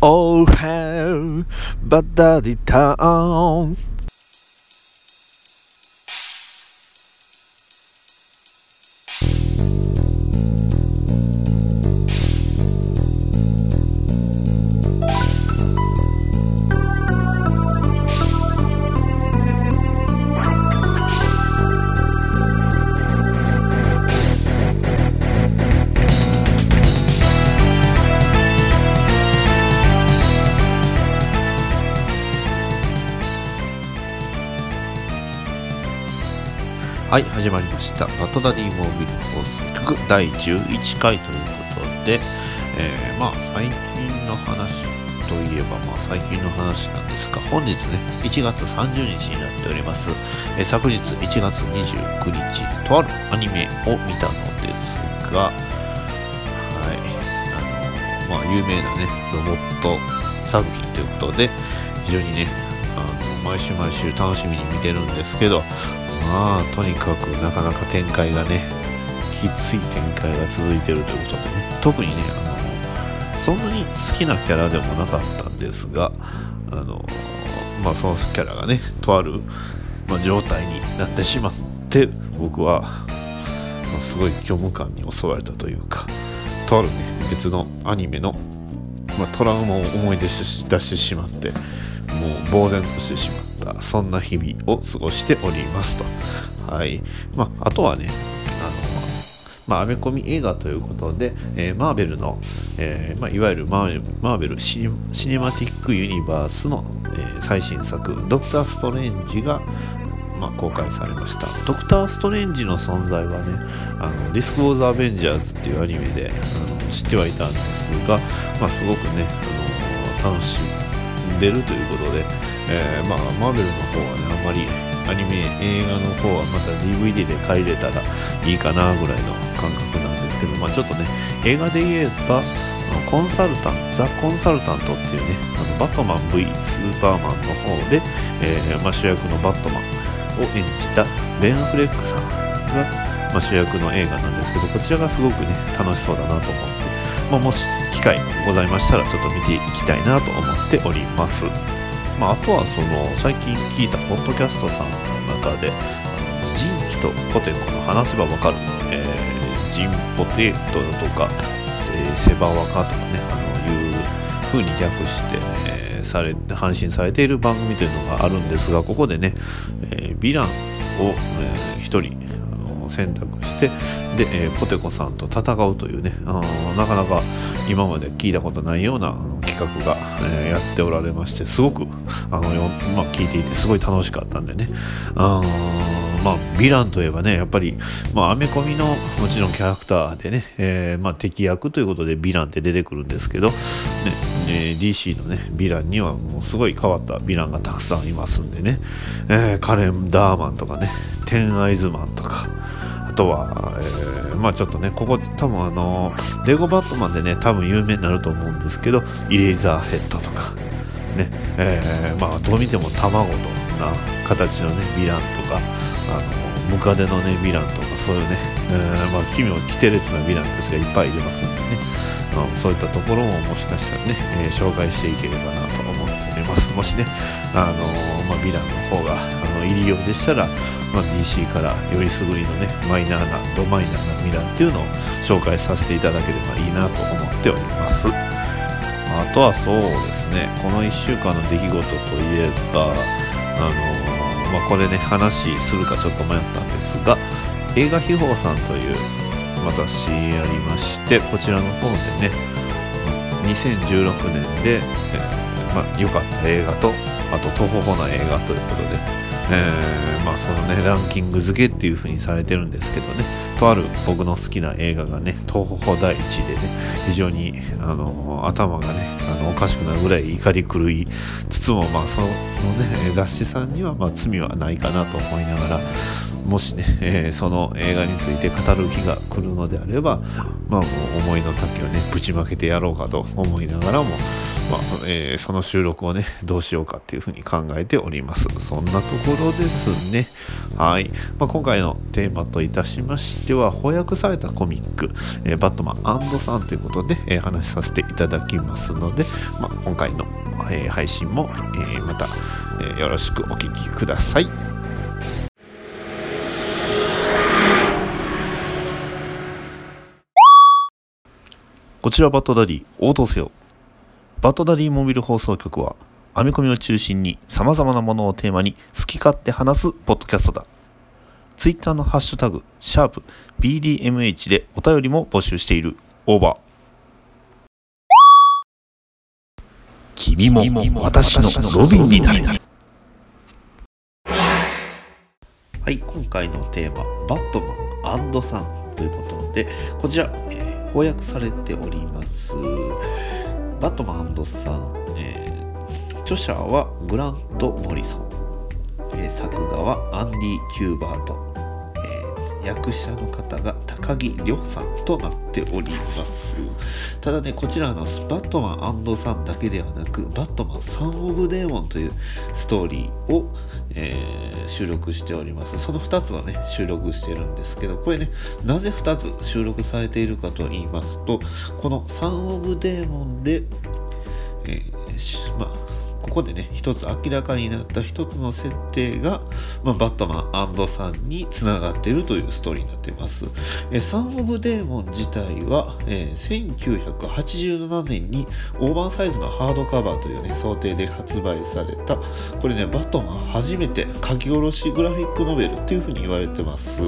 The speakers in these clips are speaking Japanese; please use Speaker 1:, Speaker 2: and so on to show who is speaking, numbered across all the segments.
Speaker 1: All hell but the town はい、始まりました。バトダディモービル放送局第11回ということで、えーまあ、最近の話といえば、まあ、最近の話なんですが、本日ね、1月30日になっております。えー昨日1月29日、とあるアニメを見たのですが、はい、あの、まあ、有名なね、ロボット作品ということで、非常にね、あの毎週毎週楽しみに見てるんですけど、まあとにかくなかなか展開がねきつい展開が続いてるということでね特にねあのそんなに好きなキャラでもなかったんですがあのまあそのキャラがねとある、まあ、状態になってしまって僕は、まあ、すごい虚無感に襲われたというかとあるね別のアニメの、まあ、トラウマを思い出し出してしまってもう呆然としてしまったそんな日々を過ごしておりますと。はい。まああとはねあのまあ、アメコミ映画ということで、えーマーベルの、えーまあ、いわゆるマーベルシネマティックユニバースの、えー最新作「ドクター・ストレンジが」まあ、公開されました。ドクター・ストレンジの存在はねあのディスク・ウォーズ・アベンジャーズっていうアニメであの知ってはいたんですが、まあ、すごくねあの楽しんでるということで、えーまあ、マーベルの方はねあんまりアニメ映画の方はまた DVD で借りれたらいいかなぐらいの感覚なんですけど、まあ、ちょっとね映画で言えばコンサルタントザ・コンサルタントっていうねあのバットマン V スーパーマンの方で、えーまあ、主役のバットマンを演じたベン・アフレックさんが、まあ、主役の映画なんですけどこちらがすごくね楽しそうだなと思って、まあ、もし機会ございましたらちょっと見ていきたいなと思っております。まあ、あとはその最近聞いたポッドキャストさんの中であのジンキとポテコの話せばわかる、えージンポテトとかセセバワカとかねあのいう風に略して、えーされ配信されている番組というのがあるんですがここでね、えーヴィランを、えー一人あの選択してで、えーポテコさんと戦うというねあなかなか今まで聞いたことないようなあの企画が、えーやっておられましてすごくあの、まあ、聞いていてすごい楽しかったんでね。あまあヴィランといえばねやっぱり、まあ、アメコミのもちろんキャラクターでね、えーまあ、敵役ということでヴィランって出てくるんですけど、ねえ DC のねヴィランにはもうすごい変わったヴィランがたくさんいますんでね、えーカレンダーマンとかねテンアイズマンとかとは、えーまあちょっとね、ここ多分あの、レゴバットマンでね、多分有名になると思うんですけど、イレーザーヘッドとか、ね、えーまあどう見ても卵とな形のね、ヴィランとか、あの、ムカデのね、ヴィランとか、そういうね、えーまあ奇妙、奇て烈なヴィランたちがいっぱいいますんでね、うんそういったところももしかしたらね、えー紹介していければなと思っております。もしね、あのまあ、ヴィランの方があの入りようでしたら、まあ、DC からよりすぐりのねマイナーなドマイナーなヴィランっていうのを紹介させていただければいいなと思っております。あとはそうですね、この1週間の出来事といえば、あのまあ、これね、話するかちょっと迷ったんですが、映画秘宝さんという私ありまして、こちらの方でね、2016年で、えーまあ、良かった映画と、あと、東方な映画ということで、えーまあ、そのね、ランキング付けっていう風にされてるんですけどね、とある僕の好きな映画がね、東方第一でね、非常に、あの、頭がね、あの、おかしくなるぐらい怒り狂いつつも、まあ、そのね、雑誌さんには、まあ、罪はないかなと思いながら、もしね、えーその映画について語る日が来るのであれば、まあもう思いの丈をね、ぶちまけてやろうかと思いながらも、まあえー、その収録をね どうしようかっていうふうに考えております。そんなところですね。はい、まあ、今回のテーマといたしましては翻訳されたコミック、えー、バットマンさんということで、えー、話させていただきますので、まあ、今回の、えー、配信も、えまた、えよろしくお聴きください。こちらバッドダディ応答せよバッドダディモビル放送局は、アメコミを中心に様々なものをテーマに好き勝手話すポッドキャストだ。ツイッターのハッシュタグ、シャープ BDMH でお便りも募集している。オーバー。君も私のロビンになる。はい、今回のテーマ、バットマンさんということで、こちら、えー、翻訳されております。バットマンさん、えー、著者はグラント・モリソン、えー、作画はアンディ・キューバート、役者の方が高木亮さんとなっております。ただねこちらのバットマンさんだけではなくバットマンサン・オブ・デーモンというストーリーを、えー、収録しております。その2つをね収録してるんですけどこれねなぜ2つ収録されているかと言いますとこのサン・オブ・デーモンで、えー、まあここでね一つ明らかになった一つの設定が、まあ、バットマンさんにつながっているというストーリーになっています。えサン・オブ・デーモン自体は、えー、1987年にオーバーサイズのハードカバーというね想定で発売されたこれねバットマン初めて書き下ろしグラフィックノベルっていうふうに言われてます。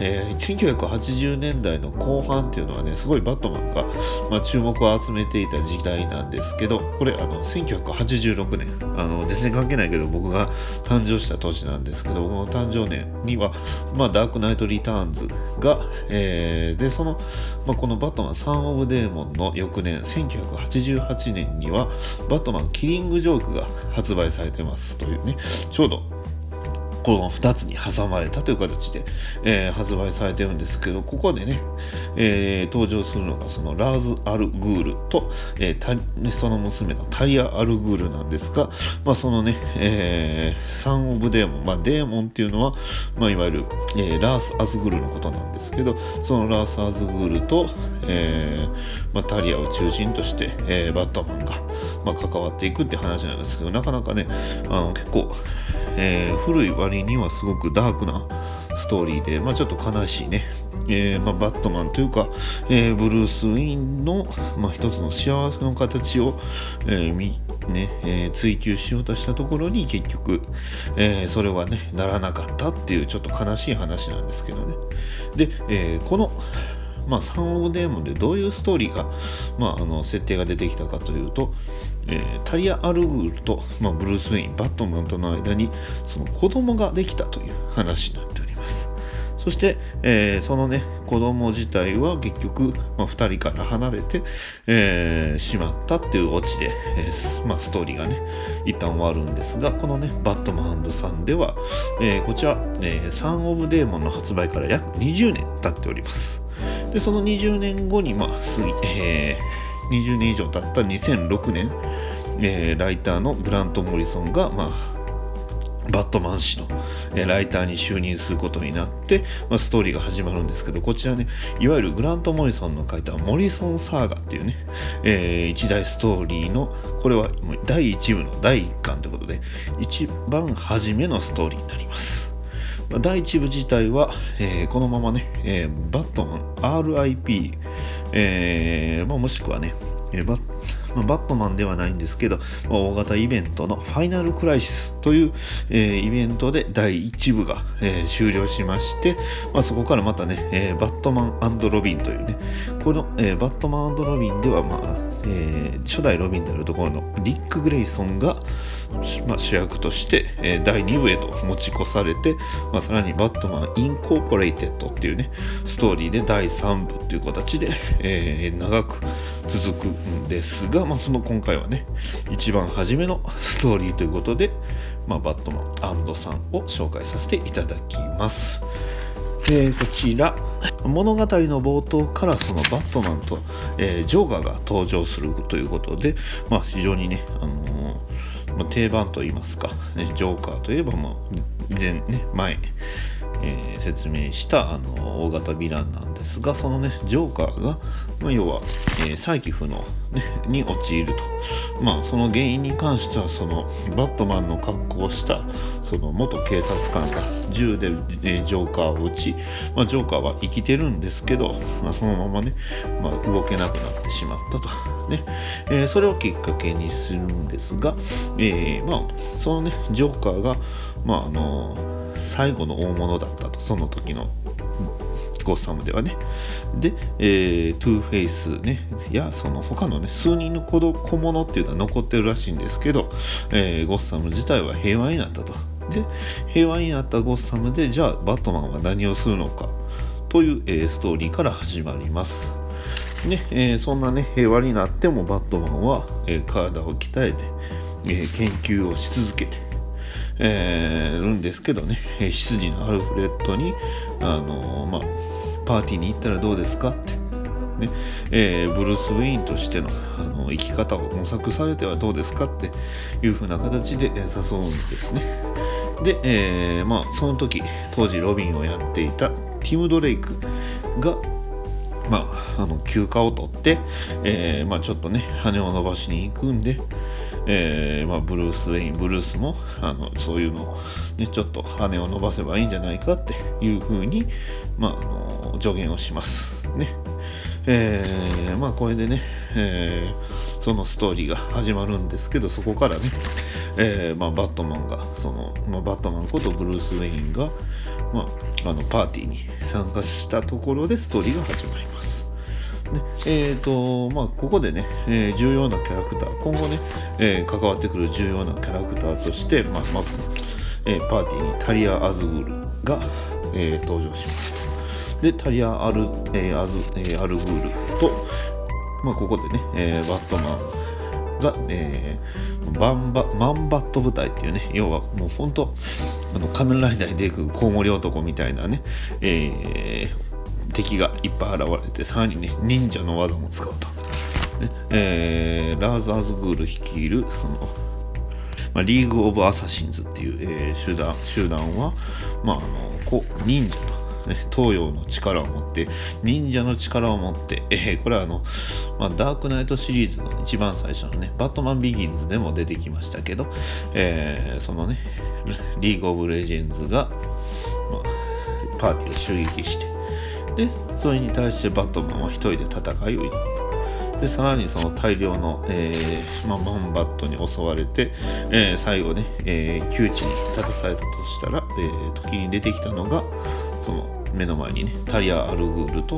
Speaker 1: えー、1980年代の後半っていうのはねすごいバットマンが、まあ、注目を集めていた時代なんですけどこれあの1986年あの全然関係ないけど僕が誕生した年なんですけど僕の誕生年には、まあ、ダークナイト・リターンズが、えー、でその、まあ、このバットマンサン・オブ・デーモンの翌年1988年にはバットマン・キリング・ジョークが発売されてますというねちょうどこの2つに挟まれたという形で、えー、発売されてるんですけどここでね、えー、登場するのがそのラーズ・アルグールと、えー、その娘のタリア・アルグールなんですが、まあ、そのね、えー、サン・オブ・デーモン、まあ、デーモンっていうのは、まあ、いわゆる、えー、ラース・アズグールのことなんですけどそのラース・アズグールと、えーまあ、タリアを中心として、えー、バットマンが、まあ、関わっていくって話なんですけどなかなかねあの結構、えー、古い割にはすごくダークなストーリーで、まあ、ちょっと悲しいね、えーまあ、バットマンというか、えー、ブルース・ウィンの、まあ、一つの幸せの形を、えーみねえー、追求しようとしたところに結局、え、それはねならなかったっていうちょっと悲しい話なんですけどね。で、え、このまあ、サン・オブ・デーモンでどういうストーリーが、まあ、あの設定が出てきたかというと、えー、タリア・アルグールと、まあ、ブルース・ウェインバットマンとの間にその子供ができたという話になっております。そして、えー、そのね子供自体は結局、まあ、2人から離れて、えー、しまったっていうオチで、えーまあ、ストーリーがね一旦終わるんですがこのねバットマンさんでは、えー、こちら、えー、サン・オブ・デーモンの発売から約20年経っております。でその20年後に、まあ、過ぎ、えー、20年以上経った2006年、えー、ライターのグラント・モリソンが、まあ、バットマン氏の、えライターに就任することになって、まあ、ストーリーが始まるんですけどこちらねいわゆるグラント・モリソンの書いたモリソン・サーガっていうね、えー、一大ストーリーのこれは第1部の第1巻ということで一番初めのストーリーになります。第1部自体は、えー、このままね、えー、バットマン RIP、えーまあ、もしくはね、えーバまあ、バットマンではないんですけど、まあ、大型イベントのファイナルクライシスという、えー、イベントで第1部が、えー、終了しまして、まあ、そこからまたね、えー、バットマンロビンというね、この、えー、バットマンロビンでは、まあえー、初代ロビンであるところのディック・グレイソンが、まあ、主役として、え、第2部へと持ち越されて、まあ、さらにバットマン・インコーポレイテッドっていうねストーリーで第3部っていう形で、えー、長く続くんですが、まあ、その今回はね一番初めのストーリーということで、まあ、バットマンさんを紹介させていただきます。えー、こちら物語の冒頭からそのバットマンと、えー、ジョーカーが登場するということで、まあ、非常にね、あのー、まあ、定番といいますか、ね、ジョーカーといえばもう前、ね、前えー、説明したあの大型ヴィランなんですがそのねジョーカーが、まあ、要は、えー、再起不能、ね、に陥ると。まあその原因に関してはそのバットマンの格好をしたその元警察官が銃で、えー、ジョーカーを撃ち、まあ、ジョーカーは生きてるんですけど、まあ、そのままね、まあ、動けなくなってしまったと、ね。えー、それをきっかけにするんですが、えー、まあそのねジョーカーがまああの最後の大物だったと。その時のゴッサムではね。で、えー、トゥーフェイスね。やその他のね数人の子小物っていうのは残ってるらしいんですけど、えー、ゴッサム自体は平和になったと。で平和になったゴッサムでじゃあバットマンは何をするのか。という、えー、ストーリーから始まります。ねえー、そんなね平和になってもバットマンは、えー、体を鍛えて、えー、研究をし続けてえー、るんですけどね、え執事のアルフレッドに、あのまあ、パーティーに行ったらどうですかって、ね。えー、ブルース・ウェインとしてのあの生き方を模索されてはどうですかっていう風な形で誘うんですね。で、えー、まあ、その時当時ロビンをやっていたティム・ドレイクがまあ、あの休暇を取って、えーまあ、ちょっとね羽を伸ばしに行くんで、えーまあ、ブルース・ウェインブルースもあのそういうのを、ね、ちょっと羽を伸ばせばいいんじゃないかっていうふうに、まあ、あの助言をします。ねえー、まあこれでね、えー、そのストーリーが始まるんですけどそこからね、えーまあ、バットマンがその、まあ、バットマンことブルース・ウェインが、まあ、あのパーティーに参加したところでストーリーが始まります。ね。えーとまあ、ここでね、えー、重要なキャラクター今後ね、えー、関わってくる重要なキャラクターとして、まあ、まず、えー、パーティーにタリア・アズグルが、え登場しますでタリア・アル,、えアズえアルグールと、まあ、ここでね、えバットマンが、えー、バンバマンバット部隊っていうね要はもう本当あの仮面ライダーに出てくるコウモリ男みたいなね、えー、敵がいっぱい現れてさらにね忍者の技も使うと、ねえー、ラーザーズグール率いるその、まあ、リーグ・オブ・アサシンズっていう、えー、集団集団は、まあ、あのこ忍者とね、東洋の力を持って忍者の力を持って、えー、これはあの、まあ、ダークナイトシリーズの一番最初のねバットマンビギンズでも出てきましたけど、えー、そのねリーグ・オブ・レジェンズが、まあ、パーティーを襲撃してでそれに対してバットマンは一人で戦いを挑むとでさらにその大量の、えーまあ、マンバットに襲われて、えー、最後ね、えー、窮地に立たされたとしたら、えー、時に出てきたのがその目の前にねタリア・アルグールと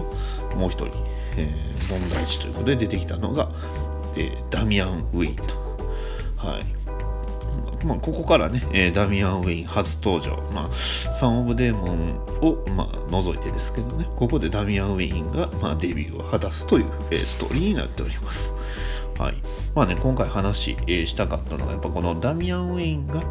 Speaker 1: もう一人、え、問題児ということで出てきたのが、え、ダミアン・ウィインと。はいまあ、ここからね、えー、ダミアン・ウェイン初登場、まあ、サン・オブ・デーモンを、まあ、除いてですけどね、ここでダミアン・ウェインが、まあ、デビューを果たすという、えー、ストーリーになっております。はい。まあね、今回話、えー、したかったのが、やっぱこのダミアン・ウェインが、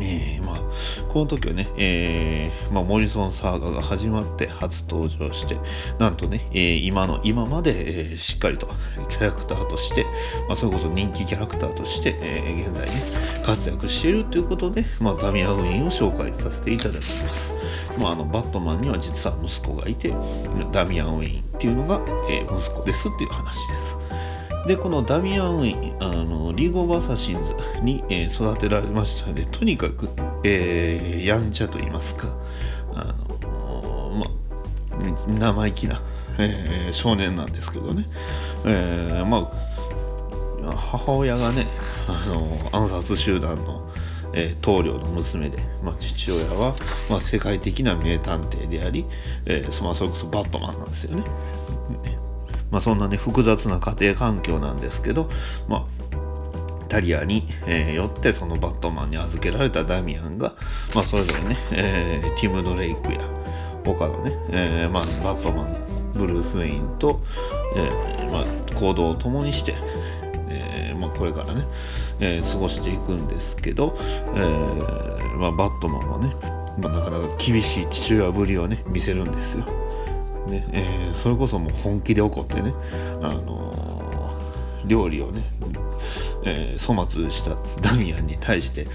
Speaker 1: えー、まあ、この時はね、えー、まあ、モリソンサーガが始まって初登場して、なんとね、えー、今の、今まで、えー、しっかりとキャラクターとして、まあ、それこそ人気キャラクターとして、えー、現在ね、活躍しているということで、まあ、ダミアン・ウィンを紹介させていただきます。まあ、あの、バットマンには実は息子がいて、ダミアン・ウィンっていうのが、えー、息子ですっていう話です。でこのダミアン・ウィンあのリーグ・オブ・アサシンズに、えー、育てられました。のでとにかく、えー、やんちゃと言いますか。あのま生意気な、えー、少年なんですけどね、えー、ま母親がねあの暗殺集団の、えー、棟梁の娘で、ま、父親は、ま、世界的な名探偵であり、えー、それこそバットマンなんですよね。ね。まあ、そんなね複雑な家庭環境なんですけど、まあ、タリアに、えー、よってそのバットマンに預けられたダミアンが、まあ、それぞれね、えー、ティム・ドレイクや他のね、えーまあ、バットマンブルース・ウェインと、えーまあ、行動を共にして、えーまあ、これからね、えー、過ごしていくんですけど、えーまあ、バットマンはねまあ、なかなか厳しい父親ぶりをね見せるんですよ。ねえー、それこそもう本気で怒ってね、あのー、料理をね、えー、粗末したダミアンに対しても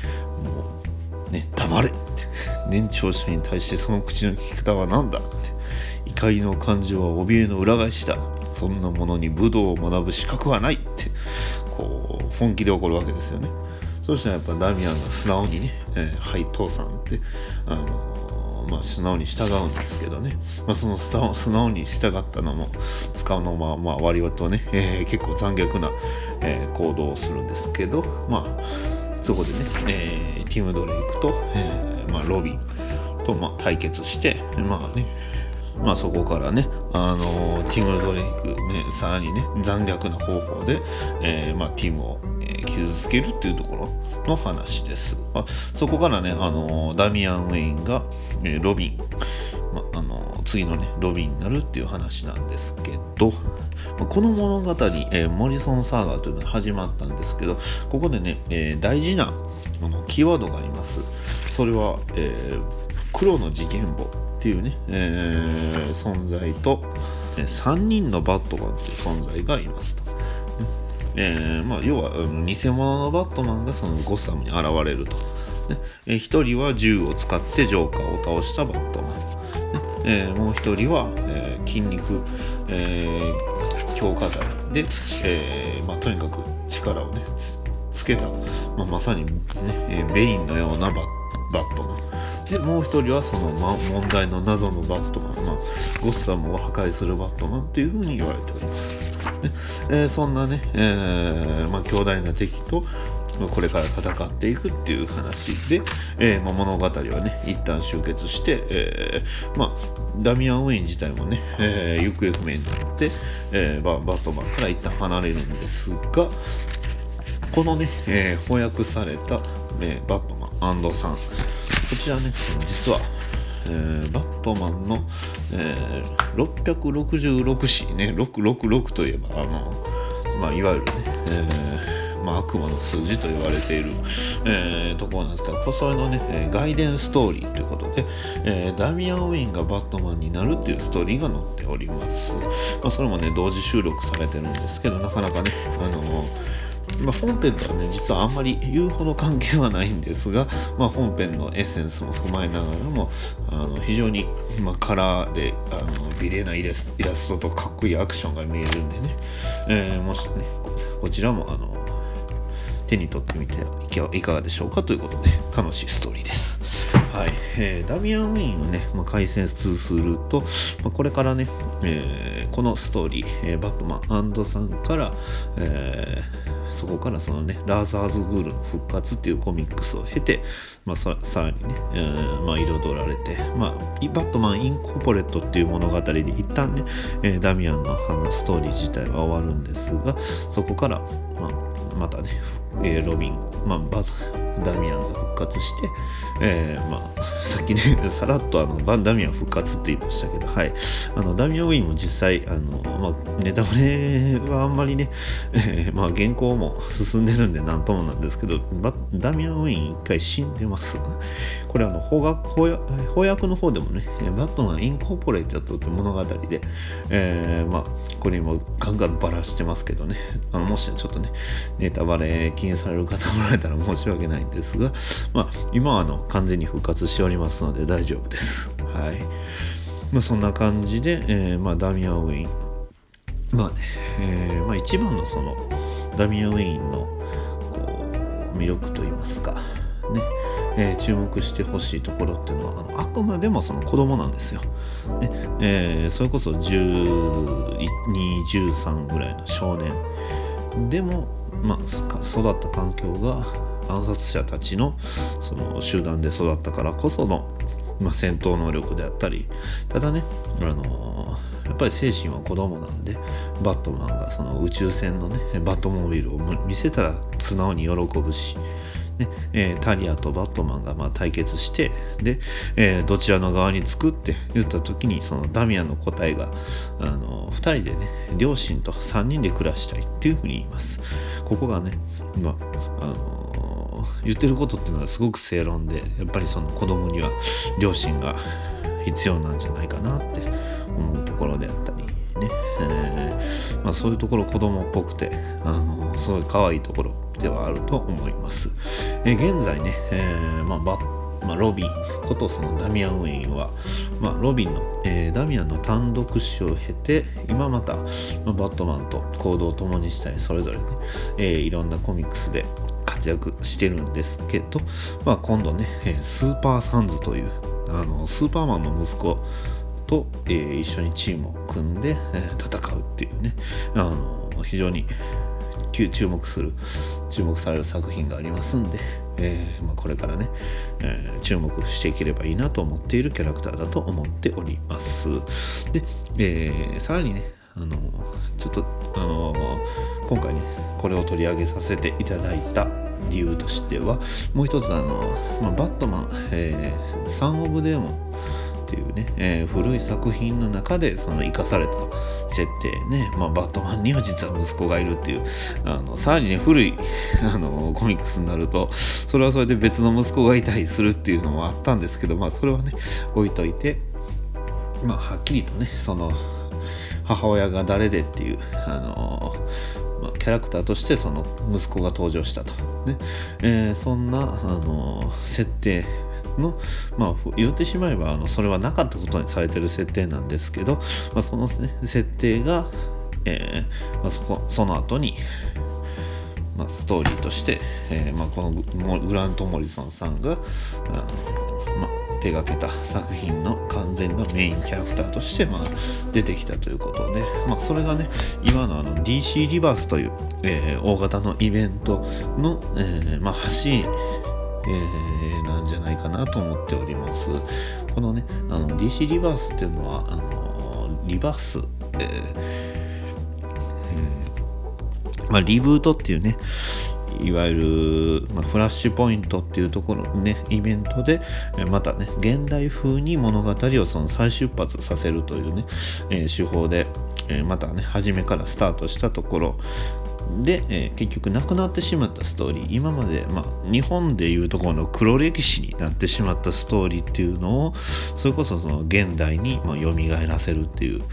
Speaker 1: うね黙れって。年長者に対してその口の利き方は何だって。怒りの感情は怯えの裏返しだ。そんなものに武道を学ぶ資格はないって。こう本気で怒るわけですよね。そしたらやっぱダミアンが素直にね「えー、はい父さん」ってあの、まあ、素直に従うんですけどね、まあ、その素直に従ったのも使うのもまあ割とね、えー、結構残虐な、えー、行動をするんですけどまあそこでね、えー、ティム・ドレイクと、えーまあ、ロビンと、まあ、対決してまあねまあ、そこからね、あのティム・ドレイク、ね、さらにね残虐な方法で、えーまあ、ティムを、傷つけるっていうところの話です。まあ、そこからね、あのダミアン・ウェインが、え、ロビン、まあの次のねロビンになるっていう話なんですけど、まあ、この物語、えー、モリソン・サーガーというのが始まったんですけどここでね、えー、大事なあのキーワードがあります。それは、えー、黒の事件簿っていうね、えー、存在と、3人のバットマンという存在がいますと。えーまあ、要は偽物のバットマンがそのゴッサムに現れると。ねえー、1人は銃を使ってジョーカーを倒したバットマン。ねえー、もう1人は、え、筋肉、え、強化剤で、えまあ、とにかく力をねつけた、まあ、まさに、ね、えー、ベインのようなバットマン。でもう一人はその、ま、問題の謎のバットマン、まあ、ゴッサムを破壊するバットマンというふうに言われております。えー、そんなね、えーまあ、強大な敵とこれから戦っていくっていう話で、えーまあ、物語はね一旦終結して、えーまあ、ダミアン・ウェイン自体もね、えー、行方不明になって、え、ババットマンから一旦離れるんですがこのね、えー、翻訳された、え、バットマンさん。こちらね実は、えー、バットマンの、えー、666詞ね666といえばあの、まあ、いわゆるね、えーまあ、悪魔の数字と言われている、えー、ところなんですが、それのね、外伝ストーリーということで、えー、ダミアン・ウィンがバットマンになるっていうストーリーが載っております。まあ、それもね、同時収録されてるんですけど、なかなかね、あのーまあ、本編とはね実はあんまり言うほど関係はないんですが、まあ、本編のエッセンスも踏まえながらもあの非常に、まあ、カラーであの美麗なイラスイラストとかっこいいアクションが見えるんでね、えー、もしねこちらもあの手に取ってみていかがでしょうかということで楽しいストーリーです。はいえー、ダミアン・ウィーンをね、まあ、解説すると、まあ、これからね、えー、このストーリー、えー、バットマンさんから、えー、そこからそのねラーザーズ・グールの復活っていうコミックスを経て、まあ、ささらにね、えーまあ、彩られて、まあ、バットマン・インコーポレットっていう物語で一旦ね、えー、ダミアンのあのストーリー自体は終わるんですがそこから、まあ、またね、えー、ロビン、まあ、バダミアンが復活して、えー、まあ、さっきね、さらっとあのバンダミアン復活って言いましたけど、はい、あのダミアン・ウィンも実際、あのまあ、ネタバレはあんまりね、えー、まあ、原稿も進んでるんでなんともなんですけど、ダミアン・ウィン一回死んでます。これあの翻訳翻訳の方でもね、バットマン・インコーポレートって物語で、えー、まあ、これもガンガンバラしてますけどね、あのもしちょっとね、ネタバレ気にされる方もらえたら申し訳ないんですが、まあ、今はあの完全に復活しておりますので大丈夫です。はい。まあ、そんな感じで、えー、まあ、ダミアン・ウェイン。まあね、えー、まあ、一番のそのダミアン・ウェインのこう魅力といいますか、ね、えー、注目してほしいところっていうのはあのあくまでもその子供なんですよ。ねえー、それこそ1213ぐらいの少年でも、まあ、育った環境が暗殺者たちのその集団で育ったからこその、まあ、戦闘能力であったりただね、あのー、やっぱり精神は子供なんでバットマンがその宇宙船のねバットモービルを見せたら素直に喜ぶしねえー、タリアとバットマンがま対決してで、えー、どちらの側につくって言った時にそのダミアンの答えがあの2人でね両親と3人で暮らしたいっていうふうに言います。ここがね、まあ、の言ってることっていうのはすごく正論でやっぱりその子供には両親が必要なんじゃないかなって思うところであったりね、えー、まあ、そういうところ子供っぽくてあのすごい可愛いところではあると思います。え、現在ね、えー、まあ、まあ、ロビンことそのダミアン・ウェインは、まあ、ロビンの、えー、ダミアンの単独死を経て今また、まあ、バットマンと行動を共にしたりそれぞれね、えー、いろんなコミックスで活躍してるんですけど、まあ、今度ね、えー、スーパーサンズというあのスーパーマンの息子と、えー、一緒にチームを組んで、えー、戦うっていうね。あの非常に注目する注目される作品がありますんで、えー、まあ、これからね、えー、注目していければいいなと思っているキャラクターだと思っております。で、えー、さらにねあのちょっとあの今回ねこれを取り上げさせていただいた理由としてはもう一つあの、まあ、バットマン、えー、サン・オブ・デーモンっていうね、えー、古い作品の中でその生かされた設定ね、まあ、バットマンには実は息子がいるっていうあのさらにね古いあのコミックスになるとそれはそれで別の息子がいたりするっていうのもあったんですけどまあそれはね置いといてまあはっきりとねその母親が誰でっていうあのまあ、キャラクターとしてその息子が登場したと、ね。えー、そんなあの設定の、まあ、言ってしまえばあのそれはなかったことにされてる設定なんですけど、まあ、その、ね、設定が、えーまあ、そこその後に、まあ、ストーリーとして、えーまあ、このグラント・モリソンさんが、まあ、手がけた作品の完全なメインキャラクターとして、まあ、出てきたということで、まあ、それがね今のあの DC リバースという、えー、大型のイベントの、えーまあ、橋えー、なんじゃないかなと思っております。このね、あの DC リバースっていうのは、あのリバース、えーえー、まあ、リブートっていうね、いわゆる、まあ、フラッシュポイントっていうところね、イベントで、またね、現代風に物語をその再出発させるというね、えー、手法で、えー、またね、初めからスタートしたところで、えー、結局亡くなってしまったストーリー。今まで、まあ、日本でいうところの黒歴史になってしまったストーリーっていうのをそれこそその現代に、まあ、蘇らせるっていう、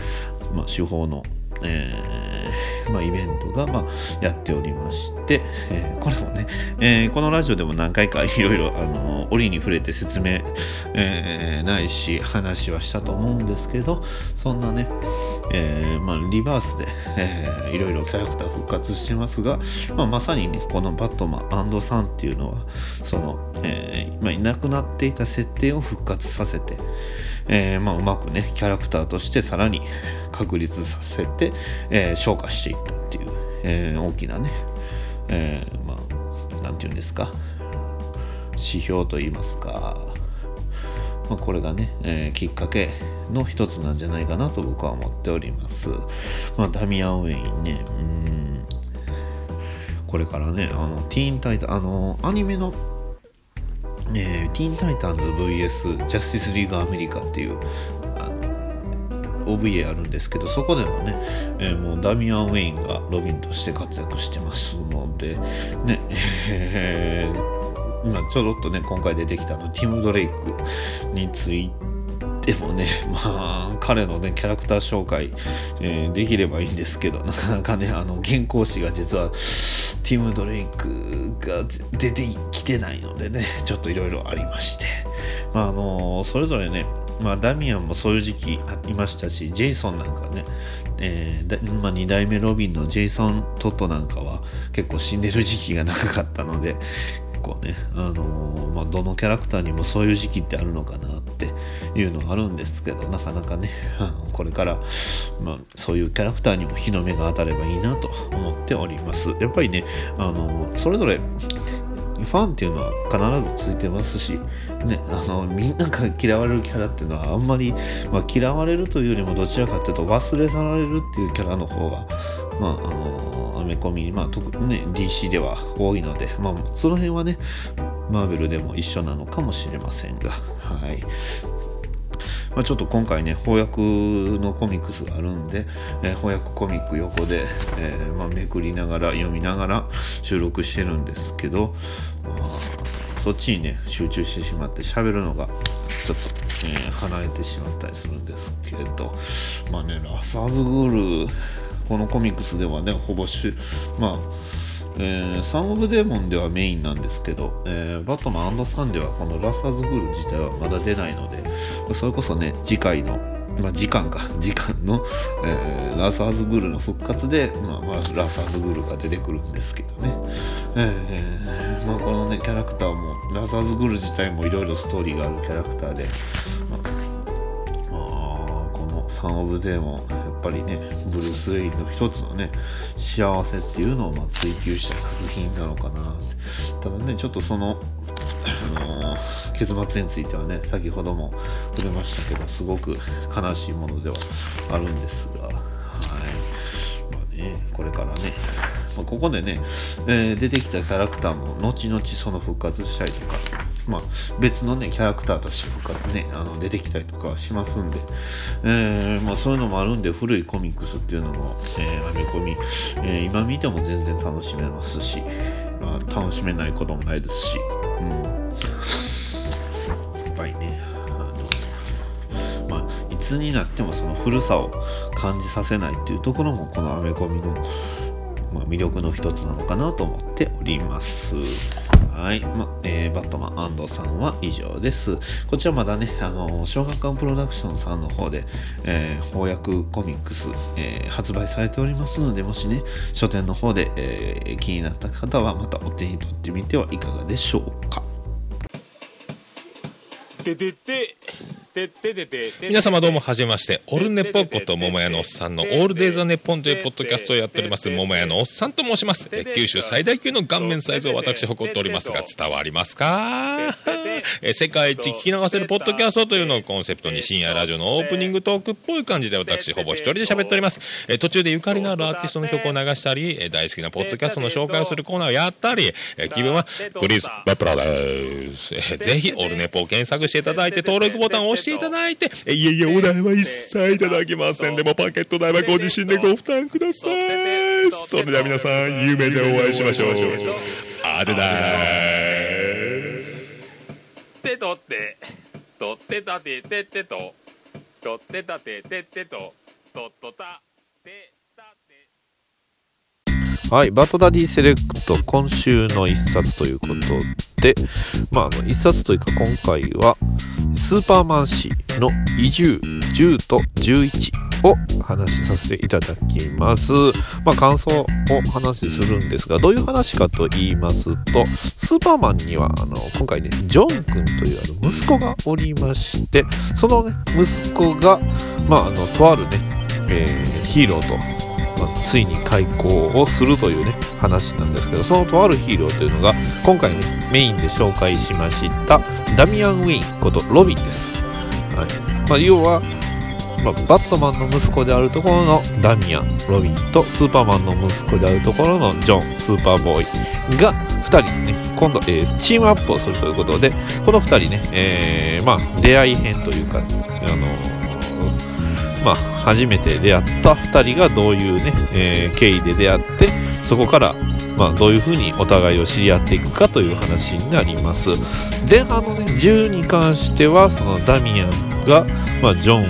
Speaker 1: まあ、手法のえー、まあ、イベントが、まあ、やっておりまして、えー、これもね、えー、このラジオでも何回かいろいろ、あの折に触れて説明、えないし話はしたと思うんですけどそんなね、えまあ、リバースで、えいろいろキャラクター復活してますが、まあ、まさにねこのバットマンサンっていうのはその、えまあ、いなくなっていた設定を復活させて、えまあ、うまくねキャラクターとしてさらに確立させて、えー、消化していったっていう、えー、大きなね、えー、まあ何て言うんですか指標といいますか、まあ、これがね、えー、きっかけの一つなんじゃないかなと僕は思っております。まあ、ダミアン・ウェインね、うんこれからね、あのティーンタイタ、あのアニメのえー、ティーンタイタンズ VS ジャスティスリーグアメリカっていう OVA あるんですけどそこでもね、えー、もうダミアン・ウェインがロビンとして活躍してますのでね、今ちょろっとね今回出てきたのティム・ドレイクについてでもね まあ彼のねキャラクター紹介、えー、できればいいんですけど なかなかねあの原稿紙が実はティム・ドレイクが出てきてないのでねちょっといろいろありまして。まああのそれぞれねまあ、ダミアンもそういう時期ありましたし、ジェイソンなんかね、えーまあ、2代目ロビンのジェイソン・トットなんかは結構死んでる時期が長かったので、構ね、あのー、まあ、どのキャラクターにもそういう時期ってあるのかなっていうのはあるんですけど、なかなかね、あのこれから、まあ、そういうキャラクターにも日の目が当たればいいなと思っております。やっぱりね、あのー、それぞれファンっていうのは必ずついてますし、ね、あのみんなが嫌われるキャラっていうのはあんまり、まあ、嫌われるというよりもどちらかというと忘れ去られるっていうキャラの方が、まあ、あのアメコミ、まあ特ね、DC では多いので、まあ、その辺はねマーベルでも一緒なのかもしれませんが、はい。まあ、ちょっと今回ね翻訳のコミックスがあるんで、えー、翻訳コミック横で、えー、まあ、めくりながら読みながら収録してるんですけど、まあ、そっちにね集中してしまって喋るのがちょっと、えー、離れてしまったりするんですけどまあねラサーズグールこのコミックスではねほぼしまあえー、サン・オブ・デーモンではメインなんですけど、えー、バットマンサンではこのラサーズグール自体はまだ出ないのでそれこそね次回のまあ、時間か 時間の、えー、ラサーズグールの復活で、まあまあ、ラサーズグールが出てくるんですけどね、えーまあ、このねキャラクターもラサーズグール自体もいろいろストーリーがあるキャラクターで、まあ、サン・オブ・デーモンやっぱりねブルース・ウェインの一つのね幸せっていうのをま追求した作品なのかなただねちょっとそのあの結末についてはね先ほども触れましたけどすごく悲しいものではあるんですが、はい。まあね、これからね、ま、ここでね、えー、出てきたキャラクターも後々その復活したりとか。まあ、別のねキャラクターとして復活ねあの出てきたりとかしますんで、えーまあ、そういうのもあるんで古いコミックスっていうのも、えー、編み込み、えー、今見ても全然楽しめますし、まあ、楽しめないこともないですし、うん、やっぱりねあの、まあ、いつになってもその古さを感じさせないっていうところもこのアメコミの、まあ、魅力の一つなのかなと思っております。はい。ま、えー、バットマン安藤さんは以上です。こちらまだね、あの、小学館プロダクションさんの方で、えー、翻訳コミックス、えー、発売されておりますので、もしね、書店の方で、えー、気になった方はまたお手に取ってみてはいかがでしょうか。
Speaker 2: ててて皆様どうもはじめましてオルネポこと桃屋のおっさんのオールデイザネポンというポッドキャストをやっております桃屋のおっさんと申します九州最大級の顔面サイズを私誇っておりますが伝わりますか世界一聞き流せるポッドキャストというのをコンセプトに深夜ラジオのオープニングトークっぽい感じで私ほぼ一人で喋っております途中でゆかりのあるアーティストの曲を流したり大好きなポッドキャストの紹介をするコーナーをやったり気分はクリス・ペプラですぜひオルネポを検索していただいて登録ボタンを押していただいていえいえお代は一切いただきません。でもパケット代はご自身でご負担ください。それでは皆さん夢でお会いしましょう。あでだーす手取って取ってたててってと取ってたててってととっとたて。
Speaker 1: はい、バトダディセレクト今週の一冊ということで、まあ、あの一冊というか今回はスーパーマン誌の移住10と11を話しさせていただきます。まあ、感想を話しするんですが、どういう話かと言いますと、スーパーマンには、あの、今回ね、ジョン君というあの息子がおりまして、そのね、息子が、まあ、あの、とあるね、えー、ヒーローとまあ、ついに開校をするというね話なんですけどそのとあるヒーローというのが今回ねメインで紹介しましたダミアン・ウィンことロビンです、はい。まあ、要は、まあ、バットマンの息子であるところのダミアンロビンとスーパーマンの息子であるところのジョンスーパーボーイが2人ね今度、えー、チームアップをするということでこの2人ね、えー、まあ出会い編というかあのまあ、初めて出会った2人がどういうね、えー、経緯で出会ってそこから、まあ、どういうふうにお互いを知り合っていくかという話になります。前半のね10に関してはそのダミアンが、まあ、ジョンを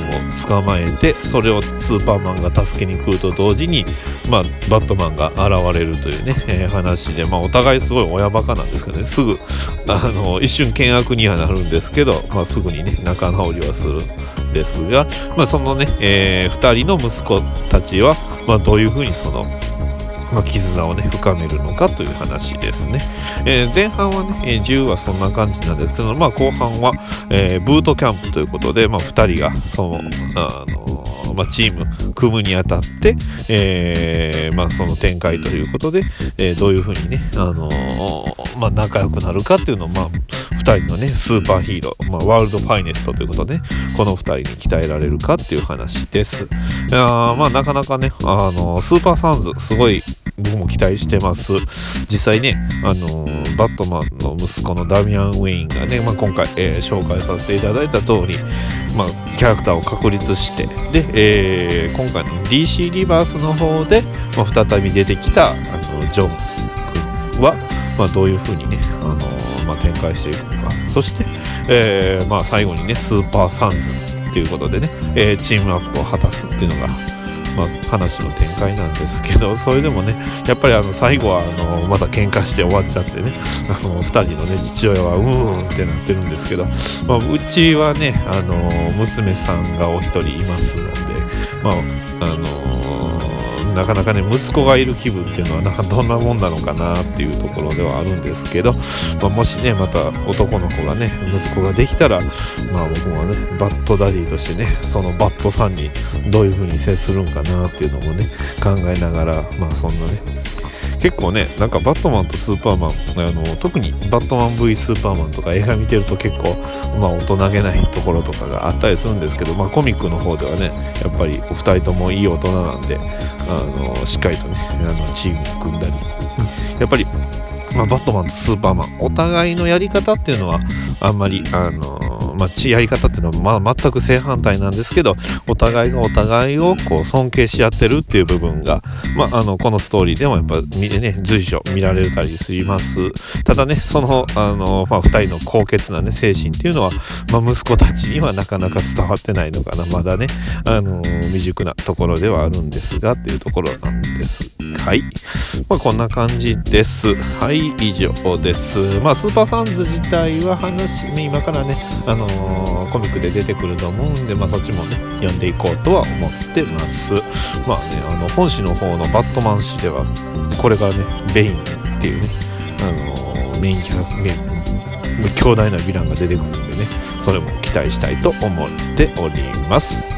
Speaker 1: 捕まえてそれをスーパーマンが助けに来ると同時に、まあ、バットマンが現れるというね、えー、話で、まあ、お互いすごい親バカなんですけどねすぐあの一瞬険悪にはなるんですけど、まあ、すぐにね仲直りはする。ですが、まあ、そのね、えー、2人の息子たちは、まあ、どういうふうにその、まあ、絆をね深めるのかという話ですね、えー、前半はね、えー、10はそんな感じなんですけど、まあ、後半は、えー、ブートキャンプということで、まあ、2人がそのあのまあ、チーム組むにあたって、えーまあ、その展開ということで、えー、どういうふうにね、あのー、まあ、仲良くなるかっていうのを、まあ、2人のね、スーパーヒーロー、まあ、ワールドファイネストということで、ね、この2人に鍛えられるかっていう話です。いやまあ、なかなかね、あのー、スーパーサンズ、すごい僕も期待してます。実際ねあのー、バットマンの息子のダミアン・ウェインがね、まあ、今回、えー、紹介させていただいた通り、まあ、キャラクターを確立してで、えー、今回の DC リバースの方で、まあ、再び出てきたあのジョン君は、まあ、どういう風にね、あのー、まあ、展開していくのか。そして、えーまあ、最後にねスーパーサンズということでね、えー、チームアップを果たすっていうのがまあ、話の展開なんですけど それでもねやっぱりあの最後はあのまた喧嘩して終わっちゃってねあの2人のね父親はうーんってなってるんですけど、まあ、うちはねあの娘さんがお一人いますのでまああのなかなかね息子がいる気分っていうのはなんかどんなもんなのかなっていうところではあるんですけど、まあ、もしねまた男の子がね息子ができたらまあ僕もねバッドダディとしてねそのバッドさんにどういう風に接するんかなっていうのもね考えながらまあそんなね結構ねなんかバットマンとスーパーマンあの特にバットマン V スーパーマンとか映画見てると結構まあ大人げないところとかがあったりするんですけどまあコミックの方ではねやっぱりお二人ともいい大人なんであのしっかりとねあのチーム組んだり。やっぱりまあ、バットマンとスーパーマンお互いのやり方っていうのはあんまりあのまあ、やり方っていうのは、まあ、全く正反対なんですけどお互いがお互いをこう尊敬し合ってるっていう部分が、まあ、あのこのストーリーでもやっぱ見ね随所見られたりします。ただねそのあの、まあ、2人の高潔な、ね、精神っていうのは、まあ、息子たちにはなかなか伝わってないのかな。まだねあの未熟なところではあるんですがっていうところなんです。はい、まあ、こんな感じです。はい以上です。まあスーパーサンズ自体は話今からねあののー、コミックで出てくると思うんで、まあ、そっちもね読んでいこうとは思ってます。まあねあの本誌の方のバットマン誌ではこれがねベインっていうねあのー、メインキャラメイン強大なヴィランが出てくるんでねそれも期待したいと思っております。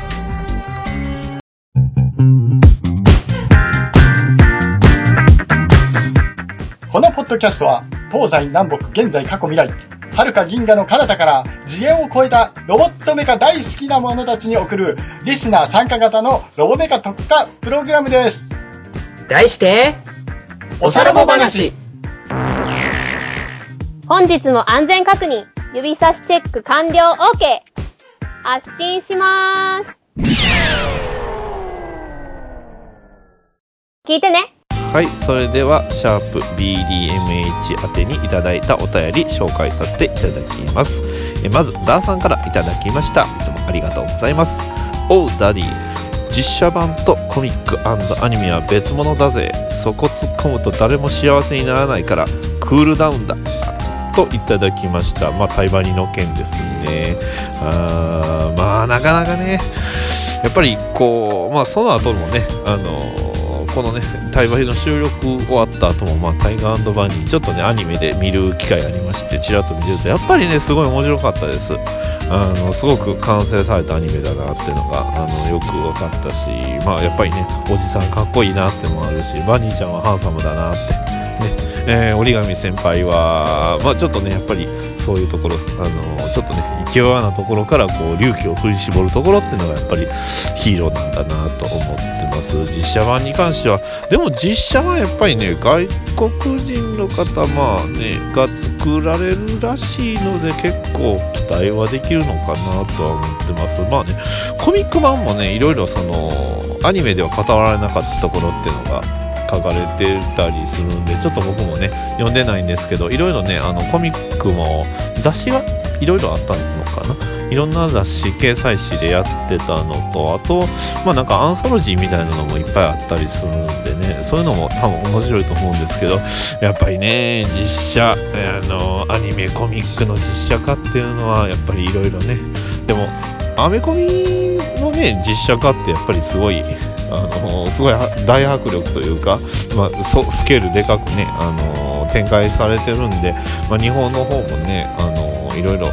Speaker 3: このポッドキャストは東西南北現在過去未来。遥か銀河の彼方から次元を超えたロボットメカ大好きな者たちに送るリスナー参加型のロボメカ特化プログラムです。
Speaker 4: 題して、おさらぼ話。
Speaker 5: 本日も安全確認、指差しチェック完了 OK! 発進しまーす。聞いてね。
Speaker 1: はいそれではシャープ BDMH 宛てにいただいたお便り紹介させていただきます。えまずダーさんからいただきました。いつもありがとうございます。おうダディ実写版とコミックアニメは別物だぜ。そこ突っ込むと誰も幸せにならないからクールダウンだ。といただきました。まあタイバニの件ですね。あーまあなかなかね。やっぱりこうまあその後もねあのこのね、対話の収録終わった後も、まあ、タイガーバニー、ちょっとね、アニメで見る機会ありまして、ちらっと見てると、やっぱりね、すごい面白かったです。あの、すごく完成されたアニメだなっていうのが、あの、よく分かったし、まあ、やっぱりね、おじさんかっこいいなってもあるし、バニーちゃんはハンサムだなって、えー、折り紙先輩は、まあ、ちょっとねやっぱりそういうところあのちょっとね勢いなところからこう隆起を振り絞るところっていうのがやっぱりヒーローなんだなと思ってます。実写版に関しては。でも実写はやっぱりね外国人の方まあねが作られるらしいので結構期待はできるのかなとは思ってます。まあねコミック版もねいろいろそのアニメでは語られなかったところっていうのが書かれてたりするんでちょっと僕もね読んでないんですけどいろいろねあのコミックも雑誌がいろいろあったのかな？いろんな雑誌掲載誌でやってたのとあとまあなんかアンソロジーみたいなのもいっぱいあったりするんでねそういうのも多分面白いと思うんですけどやっぱりね実写あのアニメコミックの実写化っていうのはやっぱりいろいろね。でもアメコミのね実写化ってやっぱりすごいあのすごい大迫力というか、まあ、スケールでかくね、あの展開されてるんで、まあ、日本の方もね、あのいろいろ、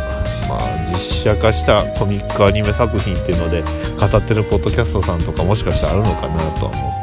Speaker 1: まあ、実写化したコミックアニメ作品っていうので語ってるポッドキャストさんとかもしかしたらあるのかなとは思って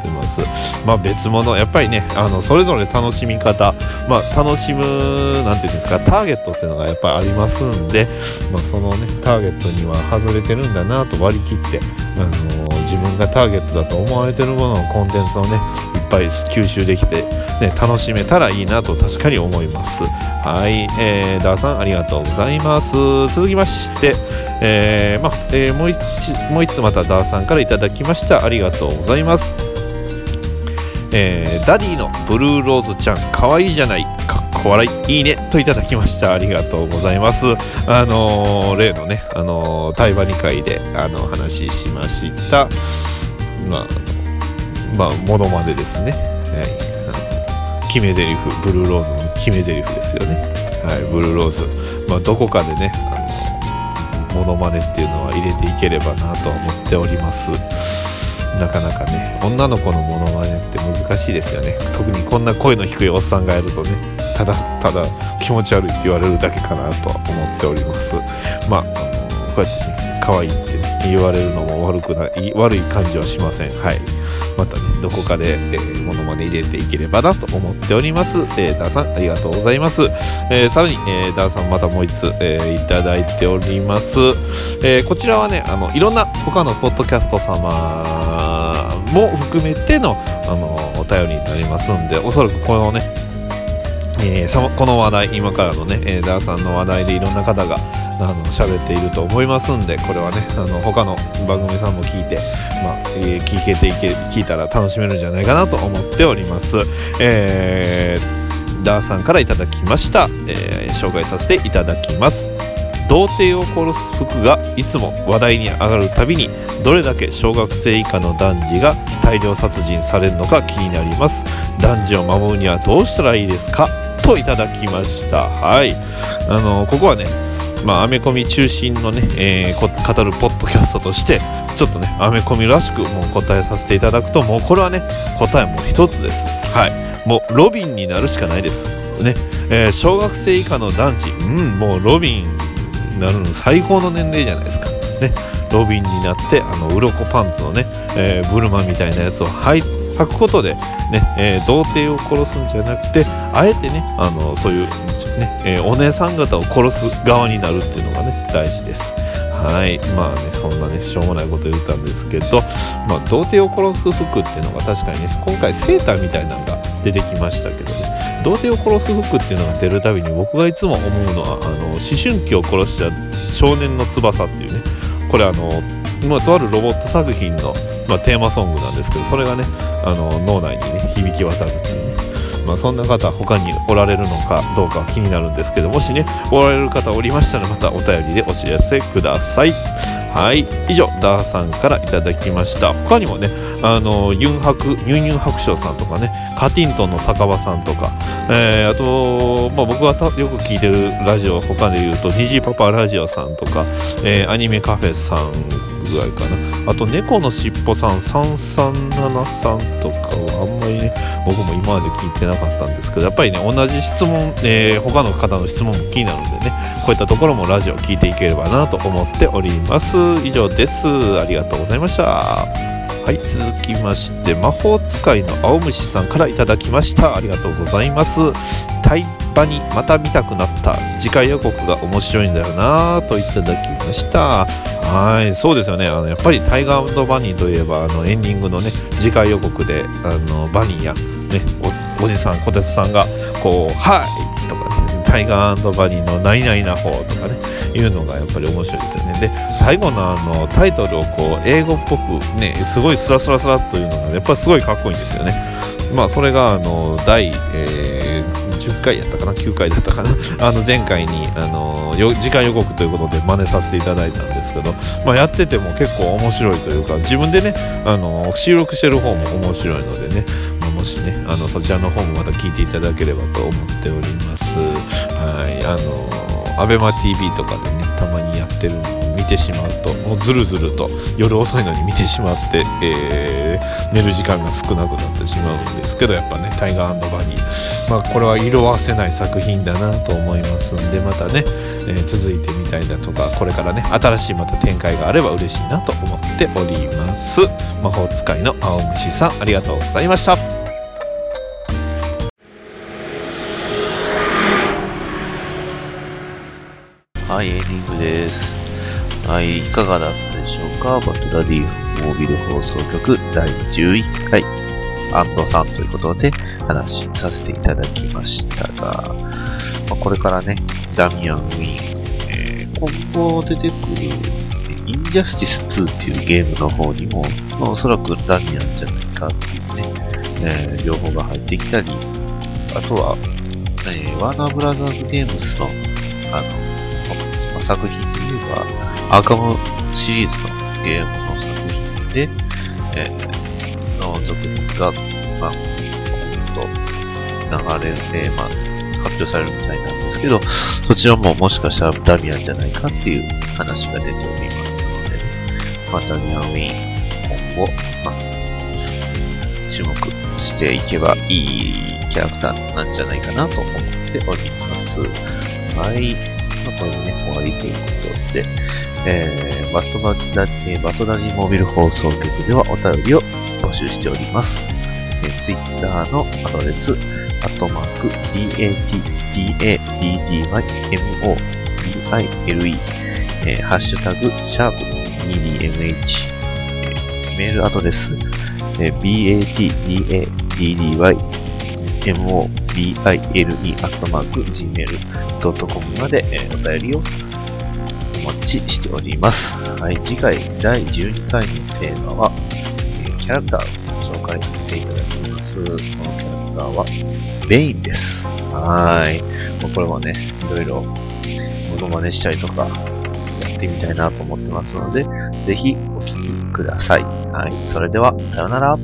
Speaker 1: まあ別物やっぱりねあのそれぞれ楽しみ方まあ楽しむなんていうんですかターゲットっていうのがやっぱりありますんで、まあ、そのねターゲットには外れてるんだなと割り切って、あの自分がターゲットだと思われてるもののコンテンツをねいっぱい吸収できて、ね、楽しめたらいいなと確かに思います。はい、えー、ダーさんありがとうございます。続きましてえー、まあ、えー、もう一もう一つまたダーさんからいただきました。ありがとうございます。えー、ダディのブルーローズちゃんかわいいじゃない。かっこ笑い。いいね。といただきました。ありがとうございます。あのー、例のねあのー、タイバニ回であの話しました。まあまあものまでですね。はい。決め台詞ブルーローズの決め台詞ですよね。はい。ブルーローズ。まあどこかでねモノマネっていうのは入れていければなと思っております。なかなかね女の子のモノマネって難しいですよね。特にこんな声の低いおっさんがやるとねただただ気持ち悪いって言われるだけかなとは思っております。まあのこうやってね可愛いってね言われるのも悪くない悪い感じはしません。はい。またねどこかで、えー、モノマネ入れていければなと思っております、えー、ダーさんありがとうございます、えー、さらに、えー、ダーさんまたもう一つ、えー、いただいております、えー、こちらはねあのいろんな他のポッドキャスト様も含めてのあのお便りになりますんでおそらくこのねえー、この話題今からのね、えー、ダーさんの話題でいろんな方があの喋っていると思いますんでこれはねあの他の番組さんも聞いて、まあえー、聞けていけ聞いたら楽しめるんじゃないかなと思っております。えー、ダーさんからいただきました、えー、紹介させていただきます。童貞を殺す服がいつも話題に上がるたびにどれだけ小学生以下の男児が大量殺人されるのか気になります男児を守るにはどうしたらいいですか？といただきましたはいあのここはねまあ、アメコミ中心のね、えー、語るポッドキャストとして、ちょっとね、アメコミらしくもう答えさせていただくと、もうこれはね、答えも一つです。はい。もう、ロビンになるしかないです。ね。えー、小学生以下の団地、うん、もうロビンなるの最高の年齢じゃないですか。ね。ロビンになって、あの、鱗パンツのね、えー、ブルマみたいなやつを履履くことで、ね、えー、童貞を殺すんじゃなくて、あえてね、あの、そういうね、えー、お姉さん方を殺す側になるっていうのがね、大事です。はい。まあね、そんなね、しょうもないこと言ったんですけど、まあ、童貞を殺す服っていうのが確かにね、今回セーターみたいなのが出てきましたけどね、童貞を殺す服っていうのが出るたびに僕がいつも思うのは、あの、思春期を殺した少年の翼っていうね、これあの、まあ、とあるロボット作品の、まあ、テーマソングなんですけどそれがねあの脳内にね響き渡るっていう。まあ、そんな方他におられるのかどうか気になるんですけどもしねおられる方おりましたらまたお便りでお知らせください。はい。以上ダーさんからいただきました。他にもねあのユンハクユンユン白書さんとかねカティントンの酒場さんとか、えー、あと、まあ、僕がよく聞いてるラジオ他で言うと虹パパラジオさんとか、えー、アニメカフェさんぐらいかな。あと猫のしっぽさん3373とかはあんまりね僕も今まで聞いてなかったんですけどやっぱりね同じ質問、えー、他の方の質問も気になるんでねこういったところもラジオ聞いていければなと思っております。以上です。ありがとうございました。はい続きまして魔法使いの青虫さんからいただきました。ありがとうございます。タイパにまた見たくなった次回予告が面白いんだよなといただきました。はいそうですよね。あのやっぱりタイガーバニーといえばあのエンディングのね次回予告であのバニーや、ね、おじさん小鉄さんがこう「はい!」とかねタイガーバニーの何々な方とかねいうのがやっぱり面白いですよね。で最後のあのタイトルをこう英語っぽくねすごいスラスラスラというのがやっぱりすごいかっこいいんですよね。まあそれがあの第、えー10回やったかな？9回だったかな？あの前回にあの時間予告ということで真似させていただいたんですけど、まあ、やってても結構面白いというか自分でねあの収録してる方も面白いのでね、まあ、もしねあのそちらの方もまた聞いていただければと思っております。はいあの ABEMATV とかでねたまにってるのに見てしまうともうずるずると夜遅いのに見てしまって、えー寝る時間が少なくなってしまうんですけどやっぱねタイガーバニーまあこれは色褪せない作品だなと思いますんでまたね、えー続いてみたいだとかこれからね新しいまた展開があれば嬉しいなと思っております。魔法使いの青虫さんありがとうございました。
Speaker 6: はい、エンディングです。はい、いかがだったでしょうか？バットダディモービル放送局第11回、アンドさんということで話しさせていただきましたが、まあ、これからね、ダミアン・ウィン、えー今後出てくる、インジャスティス2っていうゲームの方にも、まあ、おそらくダミアンじゃないかっていうね、えー情報が入ってきたり、あとは、えーワーナーブラザーズゲームスの、あの、作品で言えば、アーカムシリーズのゲームの作品で、えー、の続編が、まあ、今度流れる、えーまあ、発表されるみたいなんですけど、そちらももしかしたらダミアンじゃないかっていう話が出ておりますので、まあ、ダミアンウィン、今後、まあ、注目していけばいいキャラクターなんじゃないかなと思っております。はい。これでね、終わりということで、えー、バトダダ、えーバトダディモビル放送局ではお便りを募集しております。えー、ツイッターのアドレス、アットマーク、DATDADDYMOBILE、えーハッシュタグ、シャープ 22MH、えーメールアドレス、えー batdaddymobile bile.gmail.com まで、えお便りをお待ちしております。はい、次回第12回のテーマは、えキャラクターを紹介させていただきます。このキャラクターは、ベインです。はい。もうこれもね、いろいろ、モノマネしたりとか、やってみたいなと思ってますので、ぜひお聞きください。はい、それでは、さよなら。